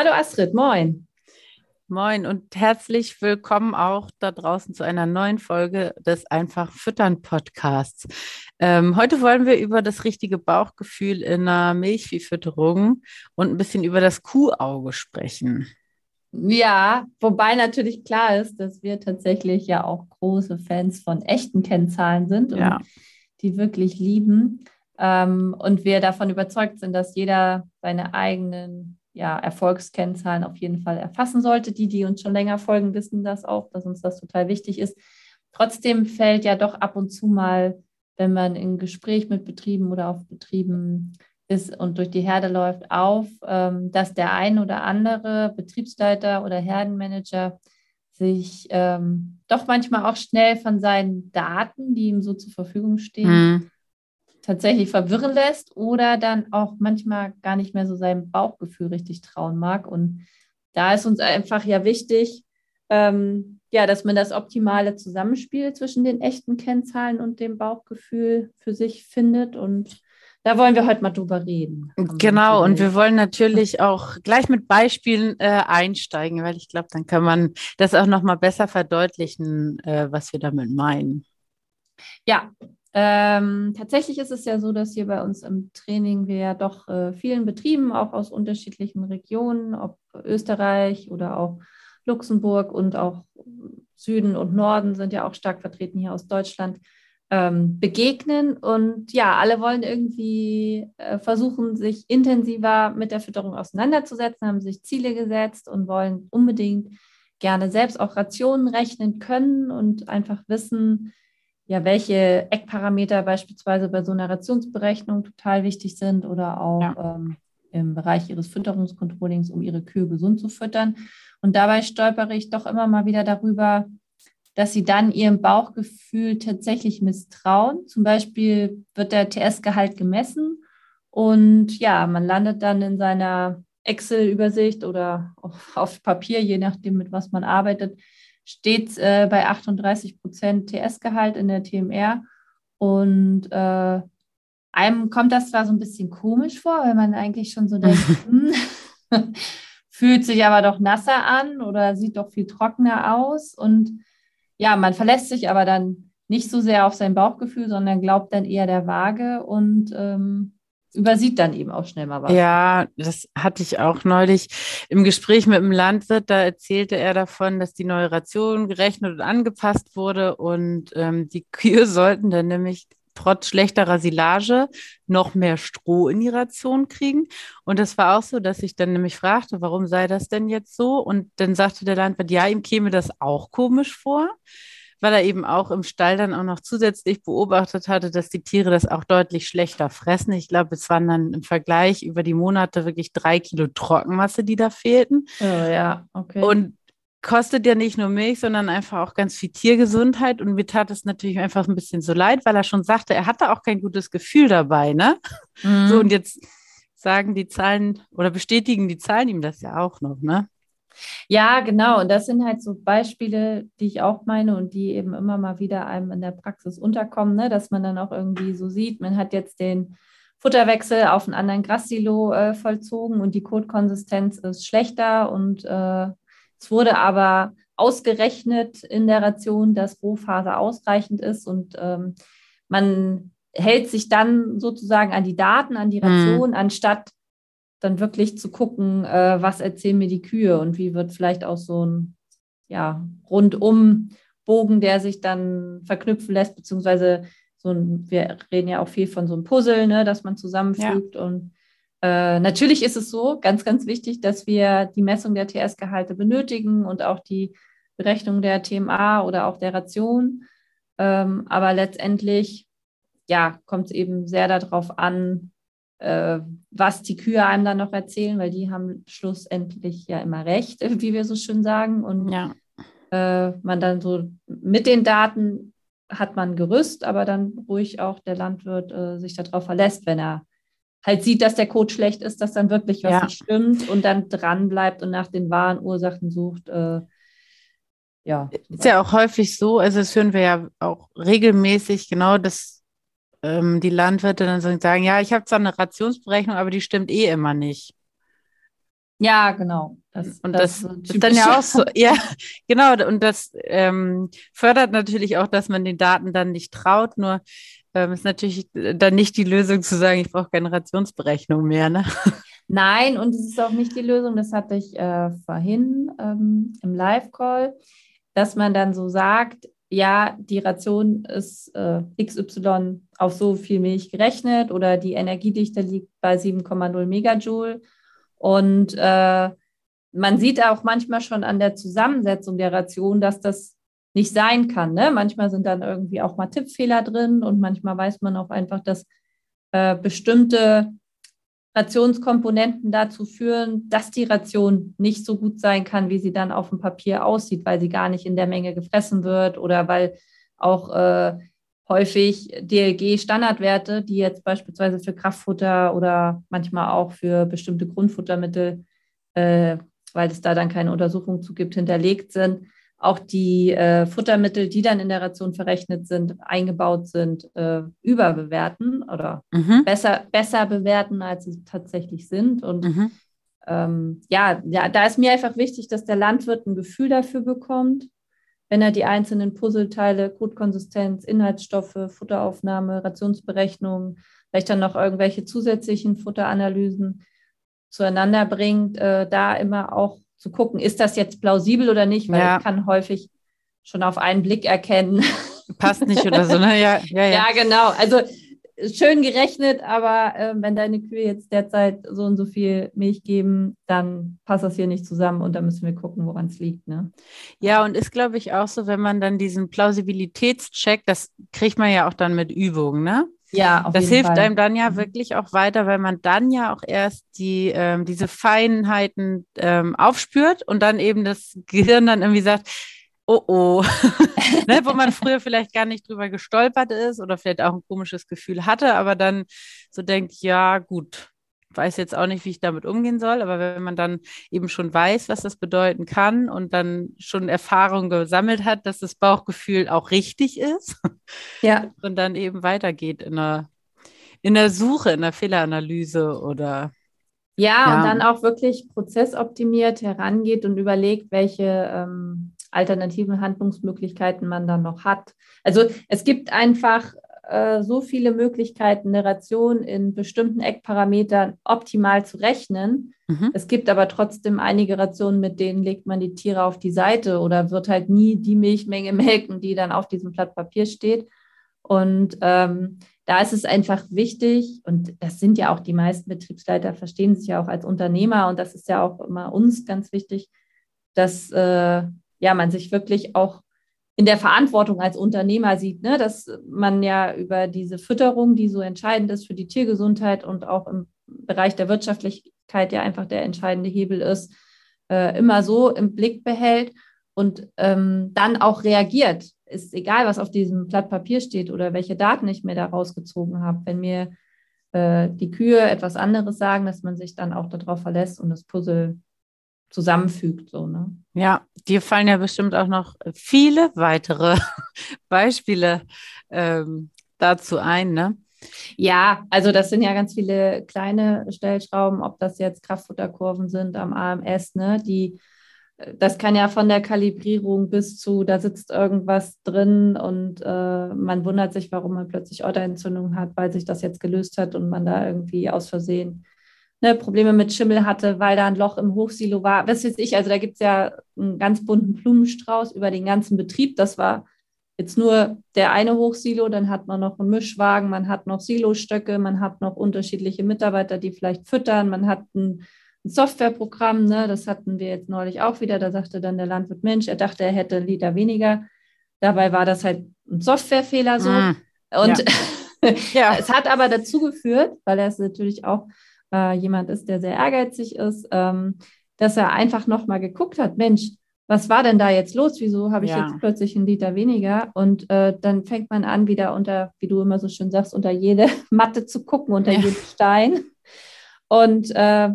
Hallo Astrid, moin. Moin und herzlich willkommen auch da draußen zu einer neuen Folge des Einfach Füttern Podcasts. Ähm, heute wollen wir über das richtige Bauchgefühl in der Milchviehfütterung und ein bisschen über das Kuhauge sprechen. Ja, wobei natürlich klar ist, dass wir tatsächlich ja auch große Fans von echten Kennzahlen sind und ja. die wirklich lieben. Ähm, und wir davon überzeugt sind, dass jeder seine eigenen ja, Erfolgskennzahlen auf jeden Fall erfassen sollte. Die, die uns schon länger folgen, wissen das auch, dass uns das total wichtig ist. Trotzdem fällt ja doch ab und zu mal, wenn man in Gespräch mit Betrieben oder auf Betrieben ist und durch die Herde läuft, auf, ähm, dass der ein oder andere Betriebsleiter oder Herdenmanager sich ähm, doch manchmal auch schnell von seinen Daten, die ihm so zur Verfügung stehen, mhm tatsächlich verwirren lässt oder dann auch manchmal gar nicht mehr so seinem Bauchgefühl richtig trauen mag. Und da ist uns einfach ja wichtig, ähm, ja, dass man das optimale Zusammenspiel zwischen den echten Kennzahlen und dem Bauchgefühl für sich findet. Und da wollen wir heute mal drüber reden. Genau, und wir wollen natürlich auch gleich mit Beispielen äh, einsteigen, weil ich glaube, dann kann man das auch noch mal besser verdeutlichen, äh, was wir damit meinen. Ja, ähm, tatsächlich ist es ja so, dass hier bei uns im Training wir ja doch äh, vielen Betrieben, auch aus unterschiedlichen Regionen, ob Österreich oder auch Luxemburg und auch Süden und Norden sind ja auch stark vertreten hier aus Deutschland, ähm, begegnen. Und ja, alle wollen irgendwie äh, versuchen, sich intensiver mit der Fütterung auseinanderzusetzen, haben sich Ziele gesetzt und wollen unbedingt gerne selbst auch Rationen rechnen können und einfach wissen, ja, welche Eckparameter beispielsweise bei so einer Rationsberechnung total wichtig sind oder auch ja. ähm, im Bereich ihres Fütterungskontrollings, um ihre Kühe gesund zu füttern. Und dabei stolpere ich doch immer mal wieder darüber, dass sie dann ihrem Bauchgefühl tatsächlich misstrauen. Zum Beispiel wird der TS-Gehalt gemessen und ja, man landet dann in seiner Excel-Übersicht oder auf Papier, je nachdem, mit was man arbeitet, steht äh, bei 38 Prozent TS-Gehalt in der TMR. Und äh, einem kommt das zwar so ein bisschen komisch vor, weil man eigentlich schon so denkt, hm, fühlt sich aber doch nasser an oder sieht doch viel trockener aus. Und ja, man verlässt sich aber dann nicht so sehr auf sein Bauchgefühl, sondern glaubt dann eher der Waage und ähm, übersieht dann eben auch schnell mal was. Ja, das hatte ich auch neulich im Gespräch mit dem Landwirt. Da erzählte er davon, dass die neue Ration gerechnet und angepasst wurde und ähm, die Kühe sollten dann nämlich trotz schlechterer Silage noch mehr Stroh in die Ration kriegen. Und das war auch so, dass ich dann nämlich fragte, warum sei das denn jetzt so? Und dann sagte der Landwirt, ja, ihm käme das auch komisch vor weil er eben auch im Stall dann auch noch zusätzlich beobachtet hatte, dass die Tiere das auch deutlich schlechter fressen. Ich glaube, es waren dann im Vergleich über die Monate wirklich drei Kilo Trockenmasse, die da fehlten. Oh, ja, okay. Und kostet ja nicht nur Milch, sondern einfach auch ganz viel Tiergesundheit. Und mir tat es natürlich einfach ein bisschen so leid, weil er schon sagte, er hatte auch kein gutes Gefühl dabei, ne? Mhm. So, und jetzt sagen die Zahlen oder bestätigen die Zahlen ihm das ja auch noch, ne? Ja, genau. Und das sind halt so Beispiele, die ich auch meine und die eben immer mal wieder einem in der Praxis unterkommen, ne? dass man dann auch irgendwie so sieht, man hat jetzt den Futterwechsel auf einen anderen Grassilo äh, vollzogen und die Kotkonsistenz ist schlechter und äh, es wurde aber ausgerechnet in der Ration, dass Rohfaser ausreichend ist und ähm, man hält sich dann sozusagen an die Daten, an die mhm. Ration, mhm. anstatt dann wirklich zu gucken, äh, was erzählen mir die Kühe und wie wird vielleicht auch so ein ja, rundum Bogen, der sich dann verknüpfen lässt, beziehungsweise so ein, wir reden ja auch viel von so einem Puzzle, ne, dass man zusammenfügt. Ja. Und äh, natürlich ist es so, ganz, ganz wichtig, dass wir die Messung der TS-Gehalte benötigen und auch die Berechnung der TMA oder auch der Ration. Ähm, aber letztendlich, ja, kommt es eben sehr darauf an, äh, was die Kühe einem dann noch erzählen, weil die haben schlussendlich ja immer recht, wie wir so schön sagen. Und ja. äh, man dann so mit den Daten hat man Gerüst, aber dann ruhig auch der Landwirt äh, sich darauf verlässt, wenn er halt sieht, dass der Code schlecht ist, dass dann wirklich was ja. nicht stimmt und dann dran bleibt und nach den wahren Ursachen sucht. Äh, ja. Ist ja auch häufig so, also das hören wir ja auch regelmäßig, genau, dass ähm, die Landwirte dann sagen, ja, ich habe zwar eine Rationsberechnung, aber die stimmt eh immer nicht. Ja, genau. Das, und das, das ist dann ja auch so, ja, genau. Und das ähm, fördert natürlich auch, dass man den Daten dann nicht traut. Nur ähm, ist natürlich dann nicht die Lösung zu sagen, ich brauche Generationsberechnung mehr. Ne? Nein, und es ist auch nicht die Lösung. Das hatte ich äh, vorhin ähm, im Live-Call, dass man dann so sagt, ja, die Ration ist äh, XY auf so viel Milch gerechnet oder die Energiedichte liegt bei 7,0 Megajoule. Und äh, man sieht auch manchmal schon an der Zusammensetzung der Ration, dass das nicht sein kann. Ne? Manchmal sind dann irgendwie auch mal Tippfehler drin und manchmal weiß man auch einfach, dass äh, bestimmte Rationskomponenten dazu führen, dass die Ration nicht so gut sein kann, wie sie dann auf dem Papier aussieht, weil sie gar nicht in der Menge gefressen wird oder weil auch äh, häufig DLG-Standardwerte, die jetzt beispielsweise für Kraftfutter oder manchmal auch für bestimmte Grundfuttermittel, äh, weil es da dann keine Untersuchung zu gibt, hinterlegt sind, auch die äh, Futtermittel, die dann in der Ration verrechnet sind, eingebaut sind, äh, überbewerten oder mhm. besser, besser bewerten, als sie tatsächlich sind. Und mhm. ähm, ja, ja, da ist mir einfach wichtig, dass der Landwirt ein Gefühl dafür bekommt, wenn er die einzelnen Puzzleteile, Kotkonsistenz, Inhaltsstoffe, Futteraufnahme, Rationsberechnung, vielleicht dann noch irgendwelche zusätzlichen Futteranalysen zueinander bringt, äh, da immer auch zu gucken, ist das jetzt plausibel oder nicht, weil ja. ich kann häufig schon auf einen Blick erkennen. Passt nicht oder so, ne? Ja, ja, ja. ja genau. Also schön gerechnet, aber äh, wenn deine Kühe jetzt derzeit so und so viel Milch geben, dann passt das hier nicht zusammen und da müssen wir gucken, woran es liegt. Ne? Ja, und ist, glaube ich, auch so, wenn man dann diesen Plausibilitätscheck, das kriegt man ja auch dann mit Übungen, ne? Ja, das hilft Fall. einem dann ja mhm. wirklich auch weiter, weil man dann ja auch erst die ähm, diese Feinheiten ähm, aufspürt und dann eben das Gehirn dann irgendwie sagt, oh oh, ne, wo man früher vielleicht gar nicht drüber gestolpert ist oder vielleicht auch ein komisches Gefühl hatte, aber dann so denkt, ja gut, weiß jetzt auch nicht, wie ich damit umgehen soll, aber wenn man dann eben schon weiß, was das bedeuten kann und dann schon Erfahrung gesammelt hat, dass das Bauchgefühl auch richtig ist ja. und dann eben weitergeht in der, in der Suche, in der Fehleranalyse oder ja, ja, und dann auch wirklich prozessoptimiert herangeht und überlegt, welche ähm, alternativen Handlungsmöglichkeiten man dann noch hat. Also es gibt einfach äh, so viele Möglichkeiten, eine Ration in bestimmten Eckparametern optimal zu rechnen. Mhm. Es gibt aber trotzdem einige Rationen, mit denen legt man die Tiere auf die Seite oder wird halt nie die Milchmenge melken, die dann auf diesem Blatt Papier steht. Und ähm, da ist es einfach wichtig, und das sind ja auch die meisten Betriebsleiter, verstehen sich ja auch als Unternehmer, und das ist ja auch immer uns ganz wichtig, dass äh, ja, man sich wirklich auch in der Verantwortung als Unternehmer sieht, ne? dass man ja über diese Fütterung, die so entscheidend ist für die Tiergesundheit und auch im Bereich der Wirtschaftlichkeit ja einfach der entscheidende Hebel ist, äh, immer so im Blick behält und ähm, dann auch reagiert. Ist egal, was auf diesem Blatt Papier steht oder welche Daten ich mir da rausgezogen habe. Wenn mir äh, die Kühe etwas anderes sagen, dass man sich dann auch darauf verlässt und das Puzzle zusammenfügt. So, ne? Ja, dir fallen ja bestimmt auch noch viele weitere Beispiele ähm, dazu ein, ne? Ja, also das sind ja ganz viele kleine Stellschrauben, ob das jetzt Kraftfutterkurven sind am AMS, ne? Die, äh, das kann ja von der Kalibrierung bis zu, da sitzt irgendwas drin und äh, man wundert sich, warum man plötzlich Otterentzündung hat, weil sich das jetzt gelöst hat und man da irgendwie aus Versehen ne, Probleme mit Schimmel hatte, weil da ein Loch im Hochsilo war. Was weiß ich, also da gibt es ja einen ganz bunten Blumenstrauß über den ganzen Betrieb. Das war jetzt nur der eine Hochsilo, dann hat man noch einen Mischwagen, man hat noch Silostöcke, man hat noch unterschiedliche Mitarbeiter, die vielleicht füttern, man hat ein, ein Softwareprogramm, ne, das hatten wir jetzt neulich auch wieder, da sagte dann der Landwirt, Mensch, er dachte, er hätte einen Liter weniger. Dabei war das halt ein Softwarefehler so. Mm, und ja. ja. es hat aber dazu geführt, weil er es natürlich auch äh, jemand ist, der sehr ehrgeizig ist, ähm, dass er einfach nochmal geguckt hat, Mensch, was war denn da jetzt los? Wieso habe ich ja. jetzt plötzlich einen Liter weniger? Und äh, dann fängt man an, wieder unter, wie du immer so schön sagst, unter jede Matte zu gucken, unter ja. jeden Stein. Und äh,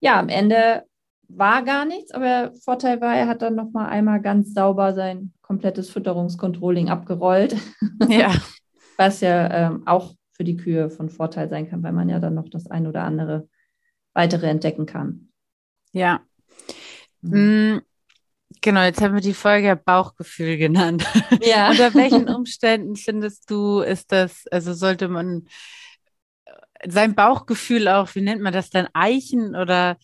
ja, am Ende war gar nichts, aber der Vorteil war, er hat dann nochmal einmal ganz sauber sein komplettes Fütterungskontrolling abgerollt. Ja. Was ja ähm, auch für die Kühe von Vorteil sein kann, weil man ja dann noch das ein oder andere weitere entdecken kann. Ja. Mhm. Genau, jetzt haben wir die Folge Bauchgefühl genannt. Ja. Unter welchen Umständen findest du, ist das, also sollte man sein Bauchgefühl auch, wie nennt man das dann, Eichen oder?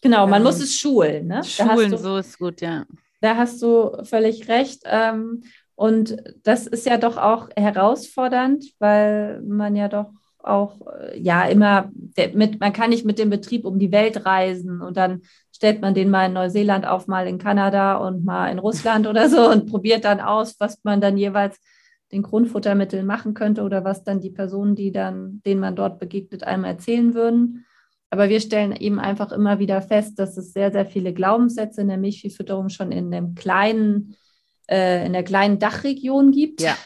Genau, man ähm, muss es schulen. Ne? Schulen, du, so ist gut, ja. Da hast du völlig recht. Ähm, und das ist ja doch auch herausfordernd, weil man ja doch auch, äh, ja, immer mit, man kann nicht mit dem Betrieb um die Welt reisen und dann stellt man den mal in Neuseeland auf, mal in Kanada und mal in Russland oder so und probiert dann aus, was man dann jeweils den Grundfuttermitteln machen könnte oder was dann die Personen, die dann, denen man dort begegnet, einem erzählen würden. Aber wir stellen eben einfach immer wieder fest, dass es sehr, sehr viele Glaubenssätze in der Milchviehfütterung schon in dem kleinen äh, in der kleinen Dachregion gibt. Ja.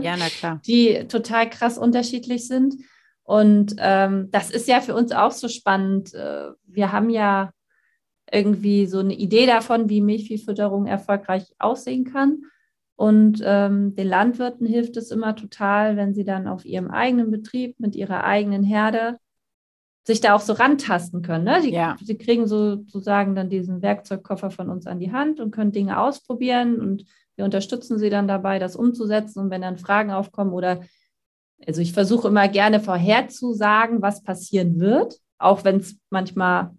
Ja, na klar. die total krass unterschiedlich sind. Und ähm, das ist ja für uns auch so spannend. Äh, wir haben ja irgendwie so eine Idee davon, wie Milchviehfütterung erfolgreich aussehen kann. Und ähm, den Landwirten hilft es immer total, wenn sie dann auf ihrem eigenen Betrieb mit ihrer eigenen Herde sich da auch so rantasten können. Ne? Die, ja. Sie kriegen sozusagen dann diesen Werkzeugkoffer von uns an die Hand und können Dinge ausprobieren und wir unterstützen sie dann dabei, das umzusetzen. Und wenn dann Fragen aufkommen oder, also ich versuche immer gerne vorherzusagen, was passieren wird, auch wenn es manchmal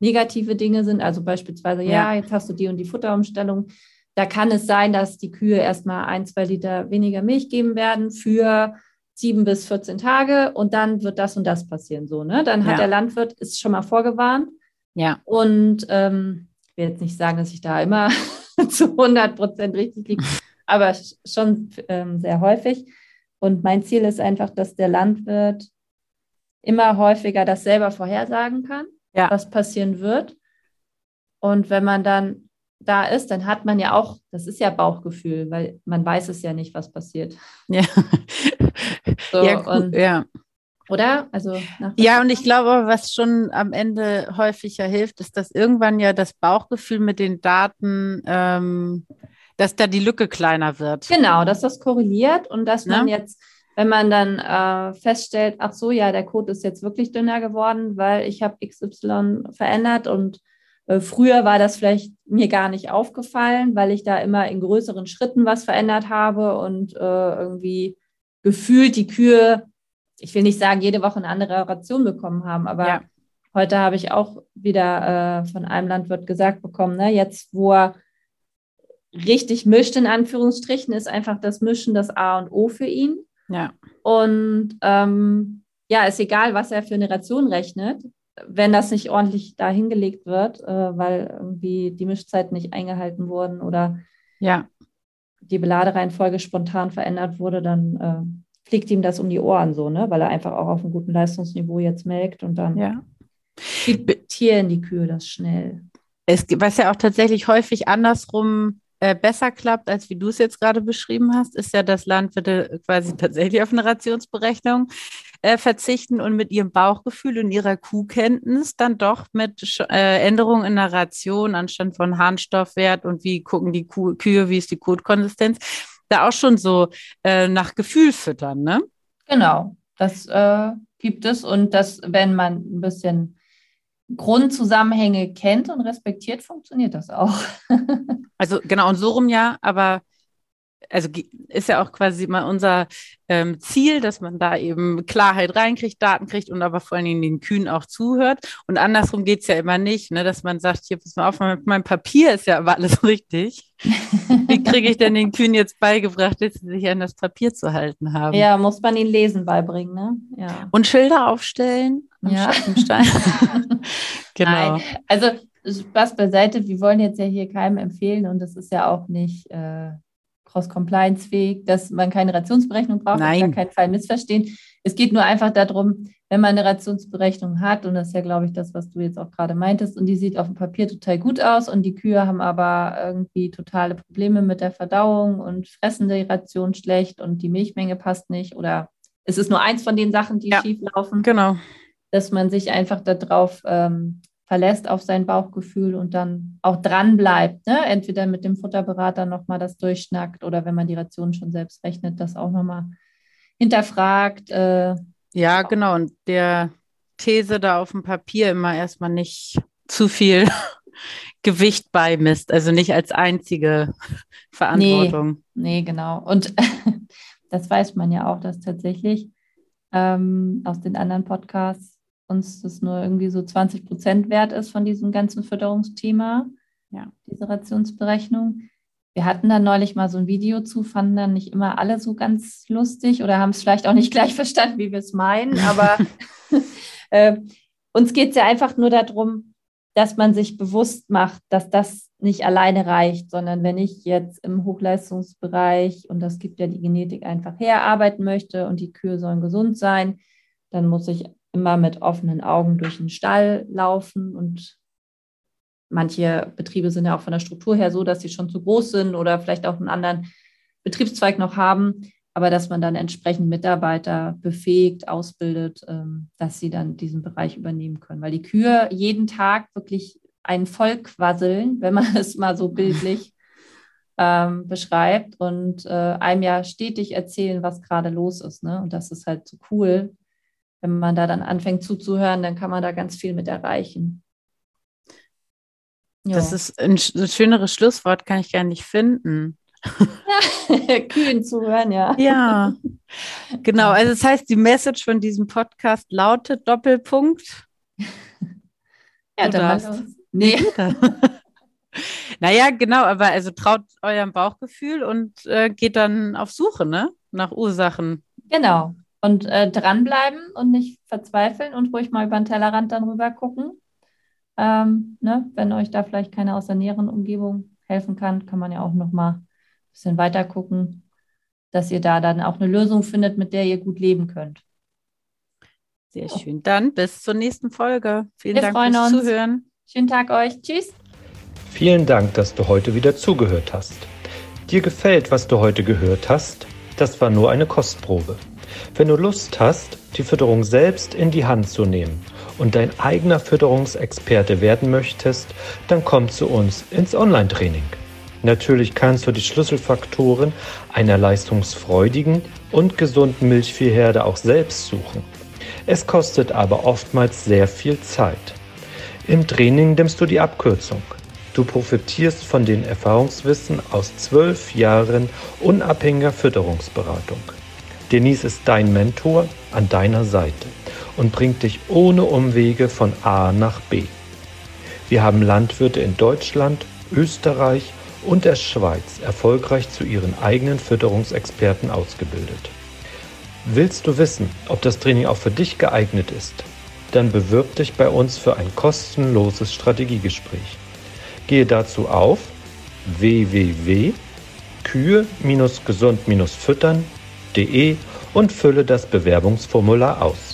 negative Dinge sind. Also beispielsweise, ja. ja, jetzt hast du die und die Futterumstellung. Da kann es sein, dass die Kühe erstmal ein, zwei Liter weniger Milch geben werden für sieben bis 14 Tage und dann wird das und das passieren. So, ne? Dann hat ja. der Landwirt ist schon mal vorgewarnt. Ja. Und ähm, ich will jetzt nicht sagen, dass ich da immer zu 100 Prozent richtig liege, aber schon ähm, sehr häufig. Und mein Ziel ist einfach, dass der Landwirt immer häufiger das selber vorhersagen kann, ja. was passieren wird. Und wenn man dann da ist, dann hat man ja auch, das ist ja Bauchgefühl, weil man weiß es ja nicht, was passiert. Ja. So, ja, und, ja. Oder? Also ja, und ich glaube, was schon am Ende häufiger hilft, ist, dass irgendwann ja das Bauchgefühl mit den Daten, ähm, dass da die Lücke kleiner wird. Genau, dass das korreliert und dass man ja? jetzt, wenn man dann äh, feststellt, ach so, ja, der Code ist jetzt wirklich dünner geworden, weil ich habe XY verändert und früher war das vielleicht mir gar nicht aufgefallen, weil ich da immer in größeren Schritten was verändert habe und äh, irgendwie gefühlt die Kühe, ich will nicht sagen, jede Woche eine andere Ration bekommen haben, aber ja. heute habe ich auch wieder äh, von einem Landwirt gesagt bekommen, ne, jetzt wo er richtig mischt, in Anführungsstrichen, ist einfach das Mischen das A und O für ihn. Ja. Und ähm, ja, ist egal, was er für eine Ration rechnet wenn das nicht ordentlich da hingelegt wird, äh, weil irgendwie die Mischzeiten nicht eingehalten wurden oder ja. die Beladereihenfolge spontan verändert wurde, dann äh, fliegt ihm das um die Ohren so, ne? weil er einfach auch auf einem guten Leistungsniveau jetzt melkt und dann ja. tieren die Kühe das schnell. Es, was ja auch tatsächlich häufig andersrum äh, besser klappt, als wie du es jetzt gerade beschrieben hast, ist ja, dass Landwirte quasi tatsächlich auf eine Rationsberechnung äh, verzichten und mit ihrem Bauchgefühl und ihrer Kuhkenntnis dann doch mit äh, Änderungen in der Ration anstatt von Harnstoffwert und wie gucken die Kuh Kühe, wie ist die Kotkonsistenz, da auch schon so äh, nach Gefühl füttern, ne? Genau, das äh, gibt es und das, wenn man ein bisschen Grundzusammenhänge kennt und respektiert, funktioniert das auch. also genau, und so rum ja, aber also ist ja auch quasi mal unser ähm, Ziel, dass man da eben Klarheit reinkriegt, Daten kriegt und aber vor allen Dingen den Kühen auch zuhört. Und andersrum geht es ja immer nicht, ne, dass man sagt, hier, pass mal auf, mein, mein Papier ist ja aber alles richtig. Wie kriege ich denn den Kühen jetzt beigebracht, dass sie sich an das Papier zu halten haben? Ja, muss man ihnen Lesen beibringen, ne? Ja. Und Schilder aufstellen Ja. Genau. Nein, also Spaß beiseite, wir wollen jetzt ja hier keinem empfehlen und das ist ja auch nicht äh, cross-compliance-fähig, dass man keine Rationsberechnung braucht, auf Nein. gar keinen Fall missverstehen. Es geht nur einfach darum, wenn man eine Rationsberechnung hat, und das ist ja, glaube ich, das, was du jetzt auch gerade meintest, und die sieht auf dem Papier total gut aus und die Kühe haben aber irgendwie totale Probleme mit der Verdauung und fressen die Ration schlecht und die Milchmenge passt nicht oder es ist nur eins von den Sachen, die Ja. schief laufen Genau. dass man sich einfach darauf ähm, verlässt, auf sein Bauchgefühl und dann auch dran bleibt. Ne? Entweder mit dem Futterberater nochmal das durchschnackt oder wenn man die Ration schon selbst rechnet, das auch nochmal hinterfragt. Äh, Ja, genau. Und der These da auf dem Papier immer erstmal nicht zu viel Gewicht beimisst, also nicht als einzige Verantwortung. nee, genau. Und das weiß man ja auch, dass tatsächlich ähm, aus den anderen Podcasts uns das nur irgendwie so 20 Prozent wert ist von diesem ganzen Fütterungsthema, Ja. diese Rationsberechnung. Wir hatten da neulich mal so ein Video zu, fanden dann nicht immer alle so ganz lustig oder haben es vielleicht auch nicht gleich verstanden, wie wir es meinen, aber äh, uns geht es ja einfach nur darum, dass man sich bewusst macht, dass das nicht alleine reicht, sondern wenn ich jetzt im Hochleistungsbereich, und das gibt ja die Genetik einfach her, arbeiten möchte und die Kühe sollen gesund sein, dann muss ich immer mit offenen Augen durch den Stall laufen und manche Betriebe sind ja auch von der Struktur her so, dass sie schon zu groß sind oder vielleicht auch einen anderen Betriebszweig noch haben, aber dass man dann entsprechend Mitarbeiter befähigt, ausbildet, ähm, dass sie dann diesen Bereich übernehmen können. Weil die Kühe jeden Tag wirklich einen voll quasseln, wenn man es mal so bildlich ähm, beschreibt und äh, einem ja stetig erzählen, was gerade los ist. Ne? Und das ist halt so cool. Wenn man da dann anfängt zuzuhören, dann kann man da ganz viel mit erreichen. Ja. Das ist ein, ein schöneres Schlusswort, kann ich gar nicht finden. Kühen zuhören, ja. Ja, genau. Also das heißt, die Message von diesem Podcast lautet Doppelpunkt. Ja, Du darfst. los. Nee. naja, genau, aber also traut eurem Bauchgefühl und äh, geht dann auf Suche, ne? Nach Ursachen. Genau. Und äh, dranbleiben und nicht verzweifeln und ruhig mal über den Tellerrand dann rüber gucken. Ähm, ne? Wenn euch da vielleicht keiner aus der näheren Umgebung helfen kann, kann man ja auch noch mal ein bisschen weiter gucken, dass ihr da dann auch eine Lösung findet, mit der ihr gut leben könnt. Sehr schön. Dann bis zur nächsten Folge. Vielen Wir Dank freuen fürs uns. Zuhören. Schönen Tag euch. Tschüss. Vielen Dank, dass du heute wieder zugehört hast. Dir gefällt, was du heute gehört hast? Das war nur eine Kostprobe. Wenn du Lust hast, die Fütterung selbst in die Hand zu nehmen und dein eigener Fütterungsexperte werden möchtest, dann komm zu uns ins Online-Training. Natürlich kannst du die Schlüsselfaktoren einer leistungsfreudigen und gesunden Milchviehherde auch selbst suchen. Es kostet aber oftmals sehr viel Zeit. Im Training nimmst du die Abkürzung. Du profitierst von den Erfahrungswissen aus zwölf Jahren unabhängiger Fütterungsberatung. Denise ist dein Mentor an deiner Seite und bringt dich ohne Umwege von A nach B. Wir haben Landwirte in Deutschland, Österreich und der Schweiz erfolgreich zu ihren eigenen Fütterungsexperten ausgebildet. Willst du wissen, ob das Training auch für dich geeignet ist? Dann bewirb dich bei uns für ein kostenloses Strategiegespräch. Gehe dazu auf www.kühe-gesund-füttern.de und fülle das Bewerbungsformular aus.